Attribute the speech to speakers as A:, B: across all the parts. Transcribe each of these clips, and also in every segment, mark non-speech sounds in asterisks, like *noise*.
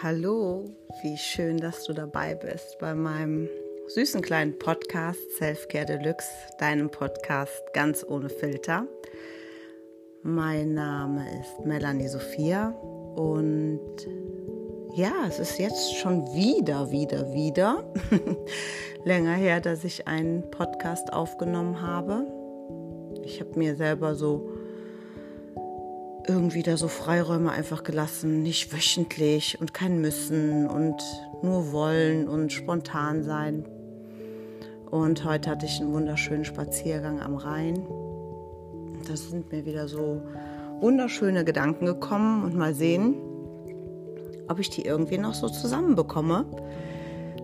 A: Hallo, wie schön, dass du dabei bist bei meinem süßen kleinen Podcast Selfcare Deluxe, deinem Podcast ganz ohne Filter. Mein Name ist Melanie Sophia und ja, es ist jetzt schon wieder, wieder, wieder *laughs* länger her, dass ich einen Podcast aufgenommen habe. Ich habe mir selber so irgendwie da so Freiräume einfach gelassen, nicht wöchentlich und kein Müssen und nur wollen und spontan sein. Und heute hatte ich einen wunderschönen Spaziergang am Rhein. Da sind mir wieder so wunderschöne Gedanken gekommen und mal sehen, ob ich die irgendwie noch so zusammenbekomme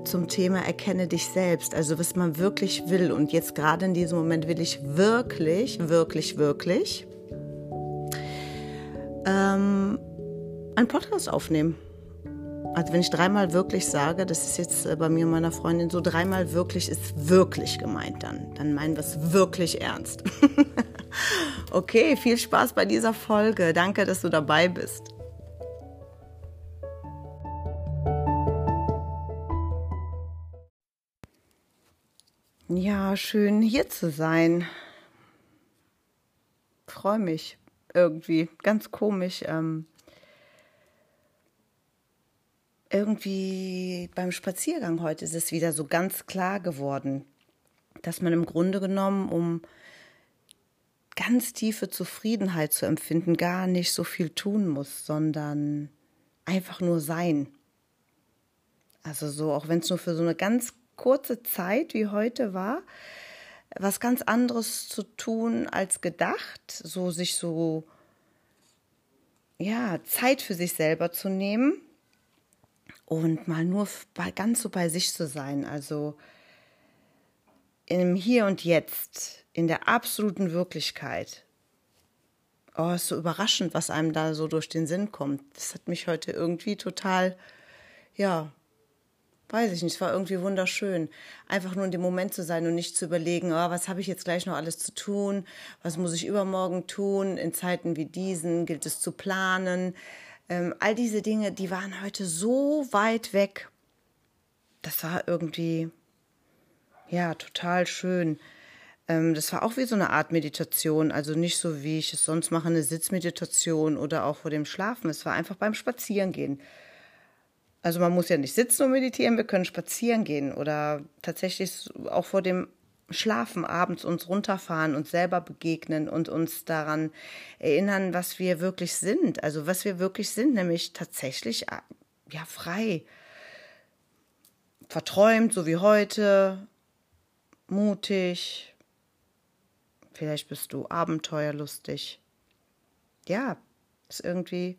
A: zum Thema Erkenne dich selbst, also was man wirklich will. Und jetzt gerade in diesem Moment will ich wirklich, wirklich, wirklich ähm, einen Podcast aufnehmen. Also wenn ich dreimal wirklich sage, das ist jetzt äh, bei mir und meiner Freundin so, dreimal wirklich ist wirklich gemeint dann. Dann meinen wir es wirklich ernst. *laughs* okay, viel Spaß bei dieser Folge. Danke, dass du dabei bist. Ja, schön hier zu sein. Freue mich irgendwie. Ganz komisch. Ähm, irgendwie beim Spaziergang heute ist es wieder so ganz klar geworden, dass man im Grunde genommen, um ganz tiefe Zufriedenheit zu empfinden, gar nicht so viel tun muss, sondern einfach nur sein. Also so, auch wenn es nur für so eine ganz kurze Zeit wie heute war, was ganz anderes zu tun als gedacht, so sich so ja, Zeit für sich selber zu nehmen und mal nur bei, ganz so bei sich zu sein, also im Hier und Jetzt, in der absoluten Wirklichkeit. Oh, ist so überraschend, was einem da so durch den Sinn kommt. Das hat mich heute irgendwie total, ja, weiß ich nicht, es war irgendwie wunderschön, einfach nur in dem Moment zu sein und nicht zu überlegen, oh, was habe ich jetzt gleich noch alles zu tun, was muss ich übermorgen tun, in Zeiten wie diesen gilt es zu planen. Ähm, all diese Dinge, die waren heute so weit weg. Das war irgendwie, ja, total schön. Ähm, das war auch wie so eine Art Meditation, also nicht so, wie ich es sonst mache, eine Sitzmeditation oder auch vor dem Schlafen. Es war einfach beim Spazierengehen. Also man muss ja nicht sitzen und meditieren, wir können spazieren gehen oder tatsächlich auch vor dem Schlafen abends uns runterfahren, uns selber begegnen und uns daran erinnern, was wir wirklich sind. Also was wir wirklich sind, nämlich tatsächlich äh, ja frei, verträumt, so wie heute, mutig. Vielleicht bist du abenteuerlustig. Ja, ist irgendwie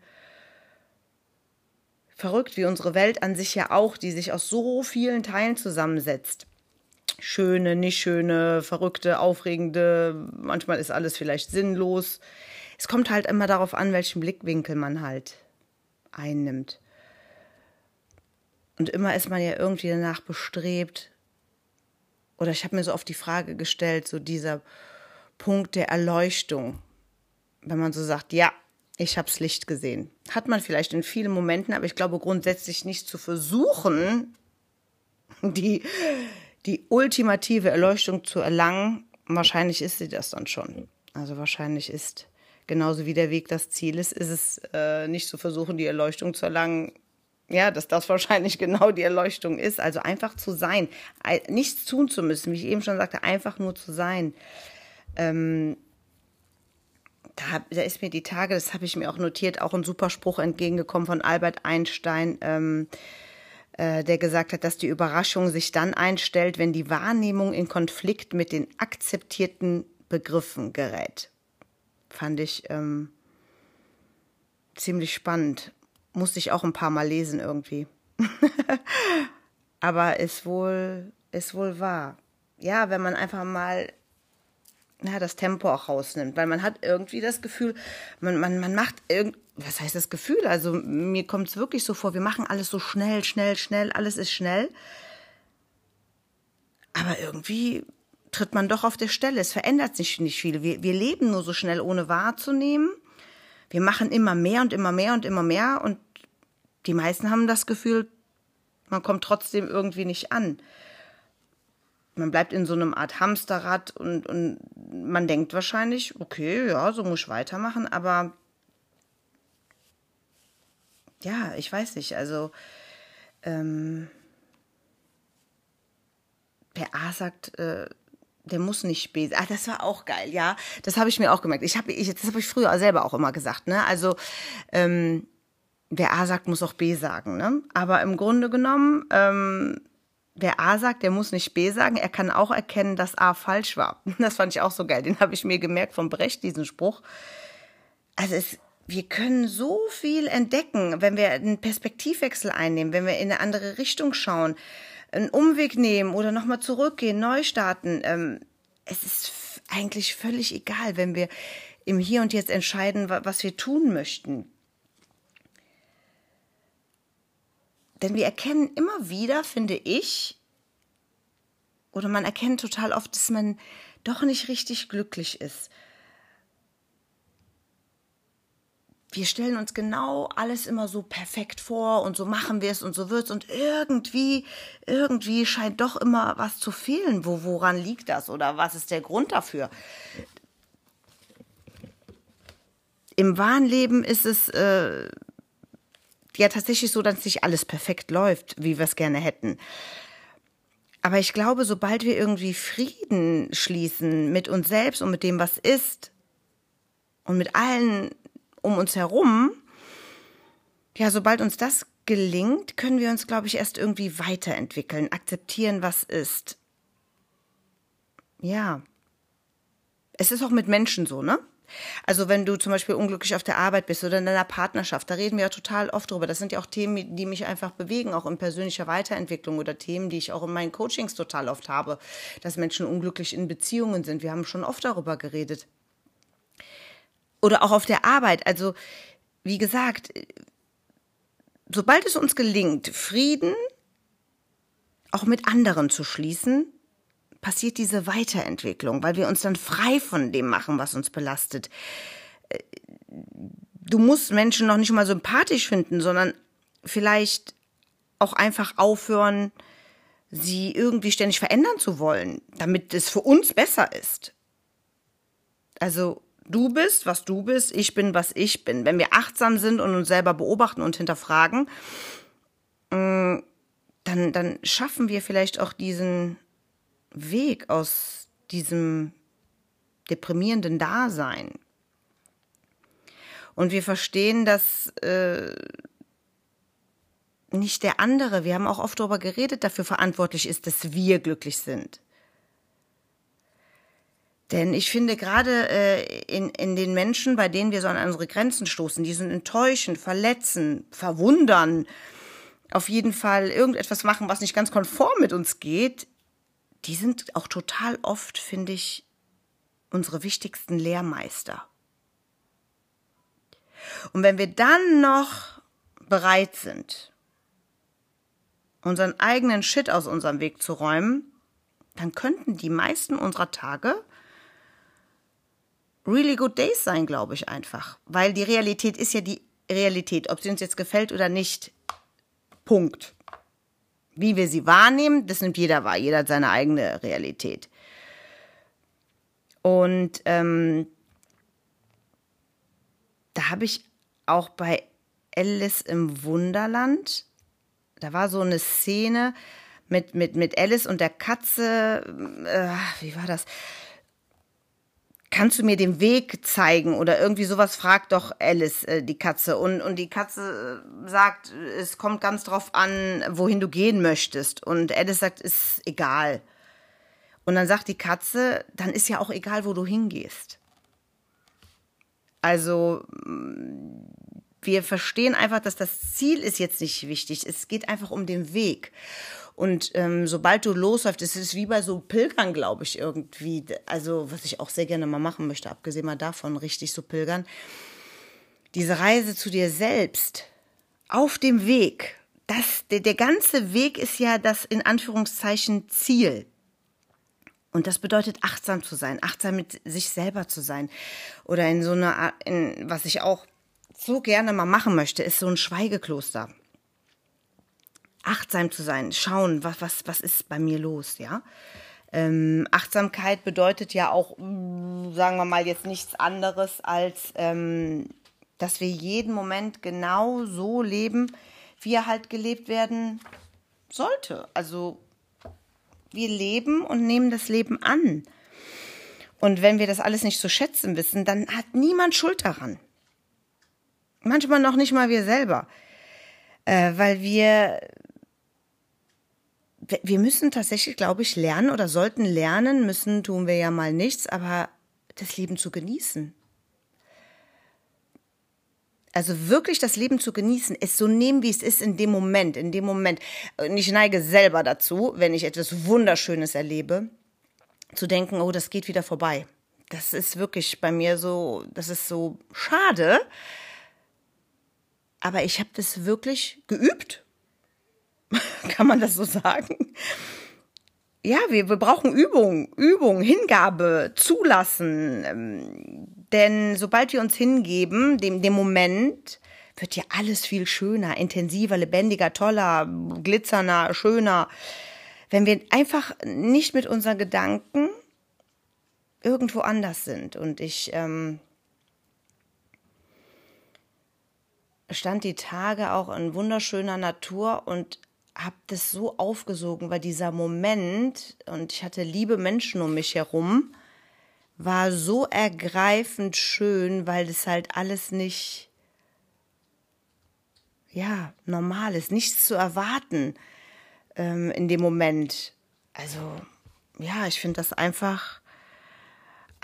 A: verrückt, wie unsere Welt an sich ja auch, die sich aus so vielen Teilen zusammensetzt. Schöne, nicht schöne, verrückte, aufregende, manchmal ist alles vielleicht sinnlos. Es kommt halt immer darauf an, welchen Blickwinkel man halt einnimmt. Und immer ist man ja irgendwie danach bestrebt, oder ich habe mir so oft die Frage gestellt, so dieser Punkt der Erleuchtung, wenn man so sagt, ja, ich habe das Licht gesehen. Hat man vielleicht in vielen Momenten, aber ich glaube grundsätzlich nicht zu versuchen, *laughs* die, die ultimative Erleuchtung zu erlangen. Wahrscheinlich ist sie das dann schon. Also wahrscheinlich ist genauso wie der Weg das Ziel ist, ist es äh, nicht zu versuchen, die Erleuchtung zu erlangen. Ja, dass das *laughs* wahrscheinlich genau die Erleuchtung ist. Also einfach zu sein, nichts tun zu müssen, wie ich eben schon sagte, einfach nur zu sein. Ähm, da, da ist mir die Tage, das habe ich mir auch notiert, auch ein super Spruch entgegengekommen von Albert Einstein, ähm, äh, der gesagt hat, dass die Überraschung sich dann einstellt, wenn die Wahrnehmung in Konflikt mit den akzeptierten Begriffen gerät. Fand ich ähm, ziemlich spannend. Musste ich auch ein paar Mal lesen irgendwie. *laughs* Aber ist wohl, ist wohl wahr. Ja, wenn man einfach mal ja, das Tempo auch rausnimmt, weil man hat irgendwie das Gefühl, man, man, man macht irgend, was heißt das Gefühl? Also mir kommt es wirklich so vor, wir machen alles so schnell, schnell, schnell, alles ist schnell. Aber irgendwie tritt man doch auf der Stelle. Es verändert sich nicht viel. Wir, wir leben nur so schnell, ohne wahrzunehmen. Wir machen immer mehr und immer mehr und immer mehr und die meisten haben das Gefühl, man kommt trotzdem irgendwie nicht an. Man bleibt in so einem Art Hamsterrad und, und man denkt wahrscheinlich, okay, ja, so muss ich weitermachen, aber ja, ich weiß nicht, also ähm, per A sagt, äh, der muss nicht B. Ah, das war auch geil, ja. Das habe ich mir auch gemerkt. Ich habe, ich, das habe ich früher selber auch immer gesagt, ne? Also ähm, wer A sagt, muss auch B sagen, ne? Aber im Grunde genommen, ähm, wer A sagt, der muss nicht B sagen. Er kann auch erkennen, dass A falsch war. *laughs* Das fand ich auch so geil. Den habe ich mir gemerkt von Brecht, diesen Spruch. Also es, wir können so viel entdecken, wenn wir einen Perspektivwechsel einnehmen, wenn wir in eine andere Richtung schauen einen Umweg nehmen oder nochmal zurückgehen, neu starten. Ähm, es ist eigentlich völlig egal, wenn wir im Hier und Jetzt entscheiden, was wir tun möchten. Denn wir erkennen immer wieder, finde ich, oder man erkennt total oft, dass man doch nicht richtig glücklich ist. wir stellen uns genau alles immer so perfekt vor und so machen wir es und so wird's und irgendwie, irgendwie scheint doch immer was zu fehlen. Wo, woran liegt das oder was ist der Grund dafür? Im wahren Leben ist es äh, ja tatsächlich so, dass nicht alles perfekt läuft, wie wir es gerne hätten. Aber ich glaube, sobald wir irgendwie Frieden schließen mit uns selbst und mit dem, was ist, und mit allen um uns herum, ja, sobald uns das gelingt, können wir uns, glaube ich, erst irgendwie weiterentwickeln, akzeptieren, was ist. Ja. Es ist auch mit Menschen so, ne? Also wenn du zum Beispiel unglücklich auf der Arbeit bist oder in deiner Partnerschaft, da reden wir ja total oft drüber. Das sind ja auch Themen, die mich einfach bewegen, auch in persönlicher Weiterentwicklung oder Themen, die ich auch in meinen Coachings total oft habe, dass Menschen unglücklich in Beziehungen sind. Wir haben schon oft darüber geredet. Oder auch auf der Arbeit. Also, wie gesagt, sobald es uns gelingt, Frieden auch mit anderen zu schließen, passiert diese Weiterentwicklung, weil wir uns dann frei von dem machen, was uns belastet. Du musst Menschen noch nicht mal sympathisch finden, sondern vielleicht auch einfach aufhören, sie irgendwie ständig verändern zu wollen, damit es für uns besser ist. Also Du bist, was du bist, ich bin, was ich bin. Wenn wir achtsam sind und uns selber beobachten und hinterfragen, mm, dann, dann schaffen wir vielleicht auch diesen Weg aus diesem deprimierenden Dasein. Und wir verstehen, dass äh, nicht der andere, wir haben auch oft darüber geredet, dafür verantwortlich ist, dass wir glücklich sind. Denn ich finde gerade äh, in, in den Menschen, bei denen wir so an unsere Grenzen stoßen, die sind enttäuschen, verletzen, verwundern, auf jeden Fall irgendetwas machen, was nicht ganz konform mit uns geht, die sind auch total oft, finde ich, unsere wichtigsten Lehrmeister. Und wenn wir dann noch bereit sind, unseren eigenen Shit aus unserem Weg zu räumen, dann könnten die meisten unserer Tage really good days sein, glaube ich einfach. Weil die Realität ist ja die Realität, ob sie uns jetzt gefällt oder nicht. Punkt. Wie wir sie wahrnehmen, das nimmt jeder wahr. Jeder hat seine eigene Realität. Und ähm, da habe ich auch bei Alice im Wunderland, da war so eine Szene mit, mit, mit Alice und der Katze, äh, wie war das? Kannst du mir den Weg zeigen oder irgendwie sowas fragt doch Alice, äh, die Katze. Und, und die Katze äh, sagt, es kommt ganz drauf an, wohin du gehen möchtest. Und Alice sagt, ist egal. Und dann sagt die Katze, dann ist ja auch egal, wo du hingehst. Also wir verstehen einfach, dass das Ziel ist jetzt nicht wichtig. Es geht einfach um den Weg. Und ähm, sobald du losläufst, es ist wie bei so Pilgern, glaube ich, irgendwie. Also, was ich auch sehr gerne mal machen möchte, abgesehen mal davon, richtig so Pilgern. Diese Reise zu dir selbst, auf dem Weg, das, der, der ganze Weg ist ja das in Anführungszeichen Ziel. Und das bedeutet, achtsam zu sein, achtsam mit sich selber zu sein. Oder in so einer, in, was ich auch so gerne mal machen möchte, ist so ein Schweigekloster. achtsam zu sein, schauen, was, was, was ist bei mir los, ja. Ähm, Achtsamkeit bedeutet ja auch, mm, sagen wir mal, jetzt nichts anderes als, ähm, dass wir jeden Moment genau so leben, wie er halt gelebt werden sollte. Also wir leben und nehmen das Leben an. Und wenn wir das alles nicht zu schätzen wissen, dann hat niemand Schuld daran. Manchmal noch nicht mal wir selber. Äh, weil wir, wir müssen tatsächlich, glaube ich, lernen oder sollten lernen, müssen tun wir ja mal nichts, aber das Leben zu genießen. Also wirklich das Leben zu genießen, es so nehmen, wie es ist in dem Moment, in dem Moment. Und ich neige selber dazu, wenn ich etwas Wunderschönes erlebe, zu denken, oh, das geht wieder vorbei. Das ist wirklich bei mir so, das ist so schade. Aber ich habe das wirklich geübt. *laughs* Kann man das so sagen? Ja, wir, wir brauchen Übung, Übung, Hingabe, zulassen. Ähm, denn sobald wir uns hingeben, dem, dem Moment, wird ja alles viel schöner, intensiver, lebendiger, toller, glitzernder, schöner. Wenn wir einfach nicht mit unseren Gedanken irgendwo anders sind. Und ich ähm, stand die Tage auch in wunderschöner Natur und habe das so aufgesogen, weil dieser Moment, und ich hatte liebe Menschen um mich herum, war so ergreifend schön, weil das halt alles nicht, ja, normal ist, nichts zu erwarten ähm, in dem Moment. Also, ja, ich finde das einfach,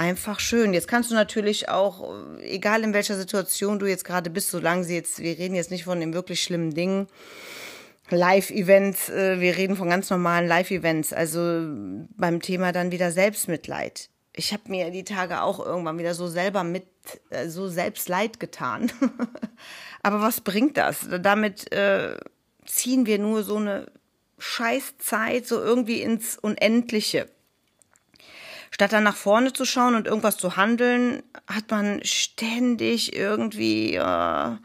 A: einfach schön. Jetzt kannst du natürlich auch, egal in welcher Situation du jetzt gerade bist, solange sie jetzt, wir reden jetzt nicht von den wirklich schlimmen Dingen, Live-Events, äh, wir reden von ganz normalen Live-Events, also beim Thema dann wieder Selbstmitleid ich habe mir die Tage auch irgendwann wieder so selber mit, äh, so selbst leid getan. *laughs* Aber was bringt das? Damit äh, ziehen wir nur so eine Scheißzeit so irgendwie ins Unendliche. Statt dann nach vorne zu schauen und irgendwas zu handeln, hat man ständig irgendwie äh,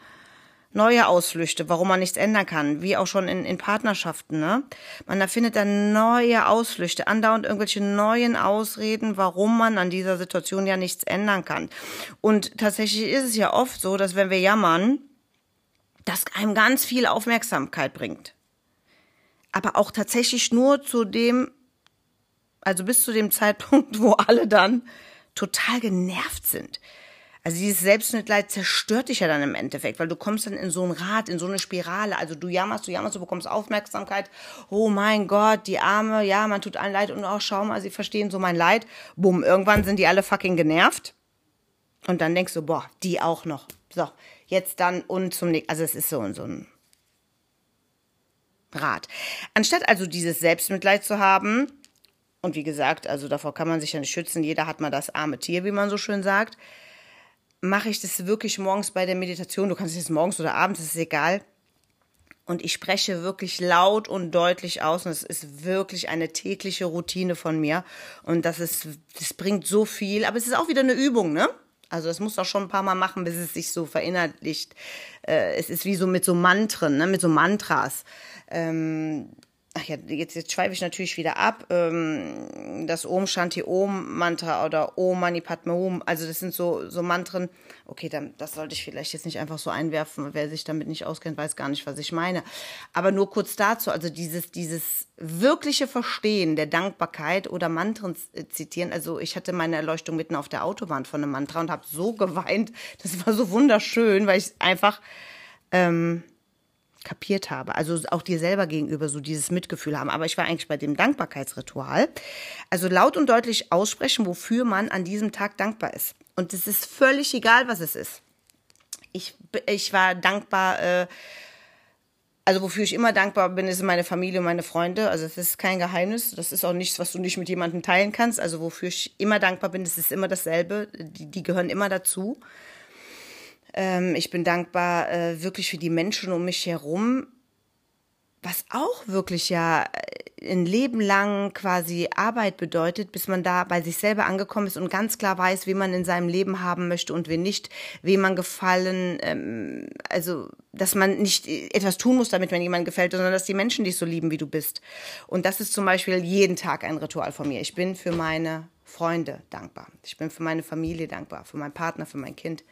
A: neue Ausflüchte, warum man nichts ändern kann, wie auch schon in, in Partnerschaften. Ne? Man erfindet dann neue Ausflüchte, andauernd irgendwelche neuen Ausreden, warum man an dieser Situation ja nichts ändern kann. Und tatsächlich ist es ja oft so, dass wenn wir jammern, das einem ganz viel Aufmerksamkeit bringt. Aber auch tatsächlich nur zu dem, also bis zu dem Zeitpunkt, *laughs* wo alle dann total genervt sind. Also dieses Selbstmitleid zerstört dich ja dann im Endeffekt, weil du kommst dann in so ein Rad, in so eine Spirale. Also du jammerst, du jammerst, du bekommst Aufmerksamkeit. Oh mein Gott, die Arme, ja, man tut allen leid und auch schau mal, sie verstehen so mein Leid. Bumm, irgendwann sind die alle fucking genervt. Und dann denkst du, boah, die auch noch. So, jetzt dann und zum nächsten. Also es ist so, so ein Rad. Anstatt also dieses Selbstmitleid zu haben, und wie gesagt, also davor kann man sich ja nicht schützen, jeder hat mal das arme Tier, wie man so schön sagt, mache ich das wirklich morgens bei der Meditation. Du kannst es morgens oder abends, das ist egal. Und ich spreche wirklich laut und deutlich aus. Und es ist wirklich eine tägliche Routine von mir. Und das ist, das bringt so viel. Aber es ist auch wieder eine Übung, ne? Also das muss auch schon ein paar Mal machen, bis es sich so verinnerlicht. Äh, es ist wie so mit so Mantren, ne? mit so Mantras. Ähm, ach ja, jetzt, jetzt schweife ich natürlich wieder ab, ähm, das Om Shanti Om Mantra oder Om Mani Padme Om, also das sind so, so Mantren, okay, dann, das sollte ich vielleicht jetzt nicht einfach so einwerfen, wer sich damit nicht auskennt, weiß gar nicht, was ich meine. Aber nur kurz dazu, also dieses, dieses wirkliche Verstehen der Dankbarkeit oder Mantren zitieren, also ich hatte meine Erleuchtung mitten auf der Autobahn von einem Mantra und habe so geweint, das war so wunderschön, weil ich einfach... Ähm, kapiert habe. Also auch dir selber gegenüber so dieses Mitgefühl haben. Aber ich war eigentlich bei dem Dankbarkeitsritual. Also laut und deutlich aussprechen, wofür man an diesem Tag dankbar ist. Und es ist völlig egal, was es ist. Ich, ich war dankbar, äh, also wofür ich immer dankbar bin, ist meine Familie und meine Freunde. Also es ist kein Geheimnis. Das ist auch nichts, was du nicht mit jemandem teilen kannst. Also wofür ich immer dankbar bin, das ist immer dasselbe. Die, die gehören immer dazu. Ähm, ich bin dankbar äh, wirklich für die Menschen um mich herum, was auch wirklich ja äh, ein Leben lang quasi Arbeit bedeutet, bis man da bei sich selber angekommen ist und ganz klar weiß, wie man in seinem Leben haben möchte und wen nicht, wem man gefallen, ähm, also dass man nicht etwas tun muss, damit man jemandem gefällt, sondern dass die Menschen dich so lieben, wie du bist. Und das ist zum Beispiel jeden Tag ein Ritual von mir. Ich bin für meine Freunde dankbar. Ich bin für meine Familie dankbar, für meinen Partner, für mein Kind.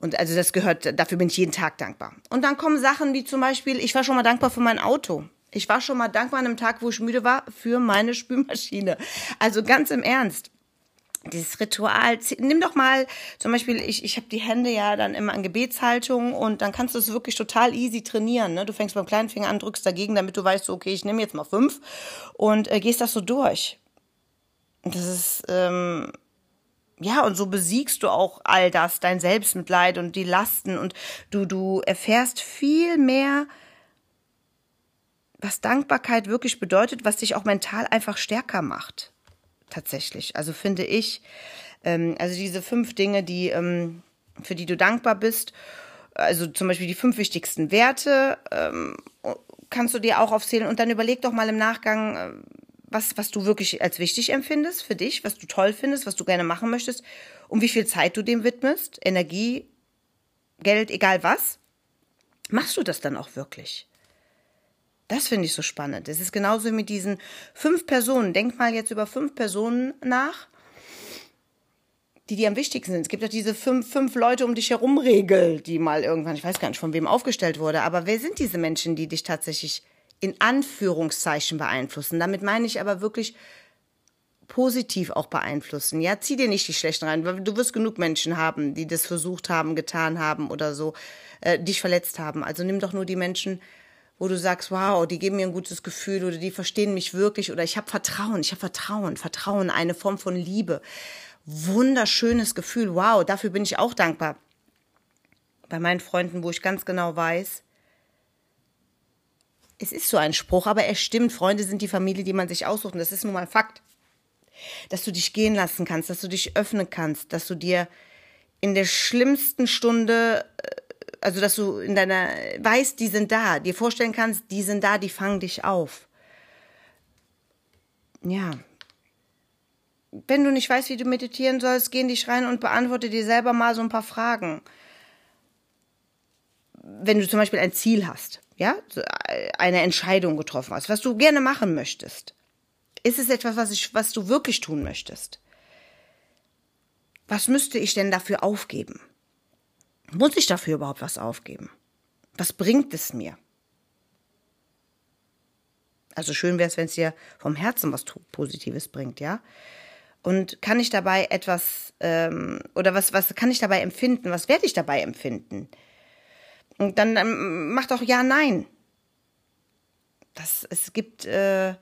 A: Und also das gehört, dafür bin ich jeden Tag dankbar. Und dann kommen Sachen wie zum Beispiel, ich war schon mal dankbar für mein Auto. Ich war schon mal dankbar an einem Tag, wo ich müde war, für meine Spülmaschine. Also ganz im Ernst. Dieses Ritual, nimm doch mal zum Beispiel, ich, ich habe die Hände ja dann immer in Gebetshaltung und dann kannst du es wirklich total easy trainieren. Ne? Du fängst beim kleinen Finger an, drückst dagegen, damit du weißt, okay, ich nehme jetzt mal fünf und äh, gehst das so durch. Das ist, ähm, ja, und so besiegst du auch all das, dein Selbstmitleid und die Lasten und du, du erfährst viel mehr, was Dankbarkeit wirklich bedeutet, was dich auch mental einfach stärker macht. Tatsächlich. Also finde ich, ähm, also diese fünf Dinge, die, ähm, für die du dankbar bist, also zum Beispiel die fünf wichtigsten Werte, ähm, kannst du dir auch aufzählen und dann überleg doch mal im Nachgang, äh, was, was du wirklich als wichtig empfindest für dich, was du toll findest, was du gerne machen möchtest und wie viel Zeit du dem widmest, Energie, Geld, egal was, machst du das dann auch wirklich? Das finde ich so spannend. Es ist genauso mit diesen fünf Personen. Denk mal jetzt über fünf Personen nach, die dir am wichtigsten sind. Es gibt ja diese fünf, fünf Leute um dich herum Regel, die mal irgendwann, ich weiß gar nicht, von wem aufgestellt wurde, aber wer sind diese Menschen, die dich tatsächlich in Anführungszeichen beeinflussen. Damit meine ich aber wirklich positiv auch beeinflussen. Ja, zieh dir nicht die schlechten rein, weil du wirst genug Menschen haben, die das versucht haben, getan haben oder so, äh, dich verletzt haben. Also nimm doch nur die Menschen, wo du sagst, wow, die geben mir ein gutes Gefühl oder die verstehen mich wirklich oder ich habe Vertrauen, ich habe Vertrauen, Vertrauen, eine Form von Liebe. Wunderschönes Gefühl, wow, dafür bin ich auch dankbar. Bei meinen Freunden, wo ich ganz genau weiß, es ist so ein Spruch, aber er stimmt. Freunde sind die Familie, die man sich aussucht. Und das ist nun mal Fakt. Dass du dich gehen lassen kannst, dass du dich öffnen kannst, dass du dir in der schlimmsten Stunde, äh, also dass du in deiner, weißt, die sind da, dir vorstellen kannst, die sind da, die fangen dich auf. Ja. Wenn du nicht weißt, wie du meditieren sollst, geh in dich rein und beantworte dir selber mal so ein paar Fragen. Wenn du zum Beispiel ein Ziel hast ja, eine Entscheidung getroffen hast, was du gerne machen möchtest. Ist es etwas, was, ich, was du wirklich tun möchtest? Was müsste ich denn dafür aufgeben? Muss ich dafür überhaupt was aufgeben? Was bringt es mir? Also schön wäre es, wenn es dir vom Herzen was Positives bringt, ja? Und kann ich dabei etwas ähm, oder was was kann ich dabei empfinden? Was werde ich dabei empfinden? Und dann ähm, mach doch ja, nein. Das, es gibt äh,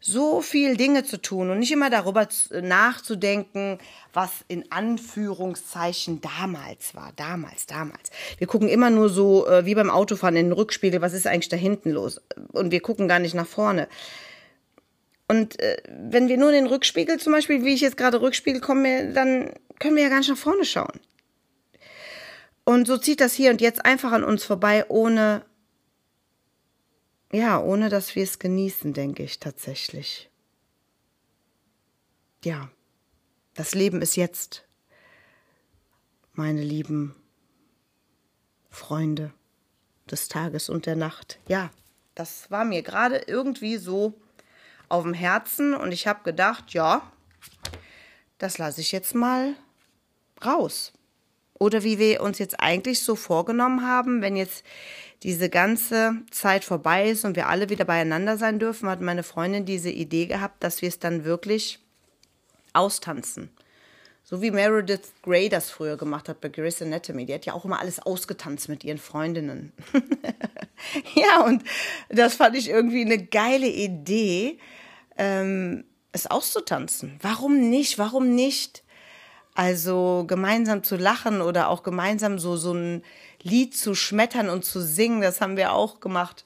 A: so viel Dinge zu tun und nicht immer darüber nachzudenken, was in Anführungszeichen damals war. Damals, damals. Wir gucken immer nur so äh, wie beim Autofahren in den Rückspiegel, was ist eigentlich da hinten los? Und wir gucken gar nicht nach vorne. Und äh, wenn wir nur in den Rückspiegel zum Beispiel, wie ich jetzt gerade Rückspiegel komme, dann können wir ja gar nicht nach vorne schauen. Und so zieht das hier und jetzt einfach an uns vorbei, ohne, ja, ohne dass wir es genießen, denke ich tatsächlich. Ja, das Leben ist jetzt, meine lieben Freunde des Tages und der Nacht. Ja, das war mir gerade irgendwie so auf dem Herzen und ich habe gedacht, ja, das lasse ich jetzt mal raus. Oder wie wir uns jetzt eigentlich so vorgenommen haben, wenn jetzt diese ganze Zeit vorbei ist und wir alle wieder beieinander sein dürfen, hat meine Freundin diese Idee gehabt, dass wir es dann wirklich austanzen. So wie Meredith Grey das früher gemacht hat bei Grey's Anatomy. Die hat ja auch immer alles ausgetanzt mit ihren Freundinnen. *laughs* ja, und das fand ich irgendwie eine geile Idee, ähm, es auszutanzen. Warum nicht? Warum nicht? Also gemeinsam zu lachen oder auch gemeinsam so, so ein Lied zu schmettern und zu singen, das haben wir auch gemacht.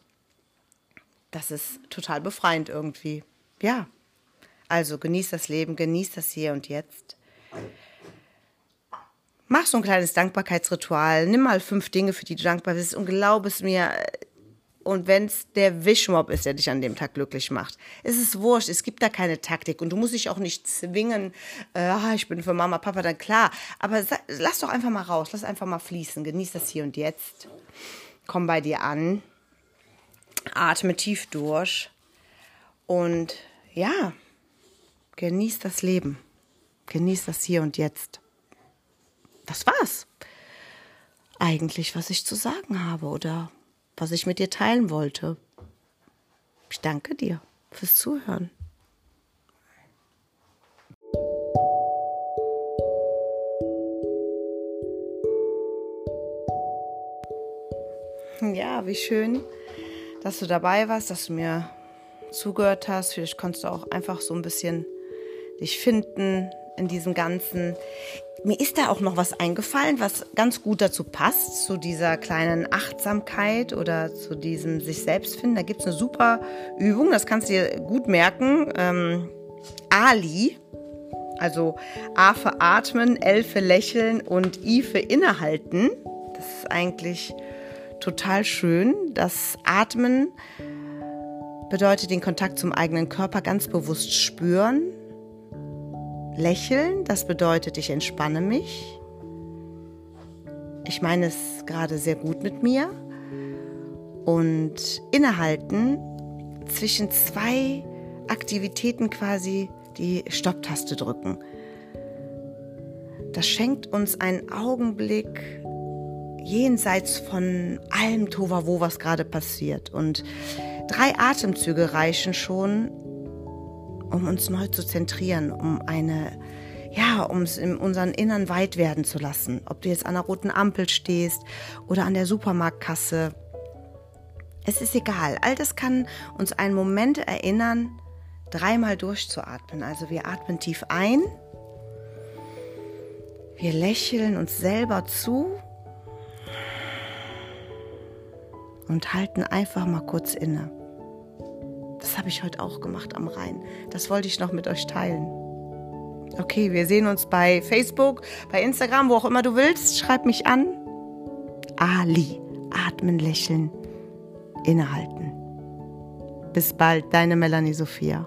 A: Das ist total befreiend irgendwie. Ja. Also genieß das Leben, genieß das hier und jetzt. Mach so ein kleines Dankbarkeitsritual. Nimm mal fünf Dinge, für die du dankbar bist und glaub es mir, und wenn es der Wischmob ist, der dich an dem Tag glücklich macht. Es ist wurscht, es gibt da keine Taktik und du musst dich auch nicht zwingen, äh, ah, ich bin für Mama, Papa, dann klar. Aber lass doch einfach mal raus, lass einfach mal fließen, genieß das hier und jetzt. Komm bei dir an, atme tief durch und ja, genieß das Leben, genieß das hier und jetzt. Das war's. Eigentlich, was ich zu sagen habe, oder? Was ich mit dir teilen wollte. Ich danke dir fürs Zuhören. Ja, wie schön, dass du dabei warst, dass du mir zugehört hast. Vielleicht konntest du auch einfach so ein bisschen dich finden in diesem Ganzen. Mir ist da auch noch was eingefallen, was ganz gut dazu passt, zu dieser kleinen Achtsamkeit oder zu diesem sich selbst finden. Da gibt es eine super Übung, das kannst du dir gut merken. Ähm, Ali, also A für atmen, L für lächeln und I für innehalten. Das ist eigentlich total schön. Das Atmen bedeutet den Kontakt zum eigenen Körper ganz bewusst spüren Lächeln, das bedeutet, ich entspanne mich. Ich meine es gerade sehr gut mit mir. Und innehalten zwischen zwei Aktivitäten quasi die Stopptaste drücken. Das schenkt uns einen Augenblick jenseits von allem Tohuwabohu, was gerade passiert. Und drei Atemzüge reichen schon, um uns neu zu zentrieren, um eine, ja, um es in unseren Innern weit werden zu lassen. Ob du jetzt an der roten Ampel stehst oder an der Supermarktkasse. Es ist egal. All das kann uns einen Moment erinnern, dreimal durchzuatmen. Also wir atmen tief ein. Wir lächeln uns selber zu und halten einfach mal kurz inne. Das habe ich heute auch gemacht am Rhein. Das wollte ich noch mit euch teilen. Okay, wir sehen uns bei Facebook, bei Instagram, wo auch immer du willst. Schreib mich an. Ali. Atmen, lächeln, innehalten. Bis bald, deine Melanie Sophia.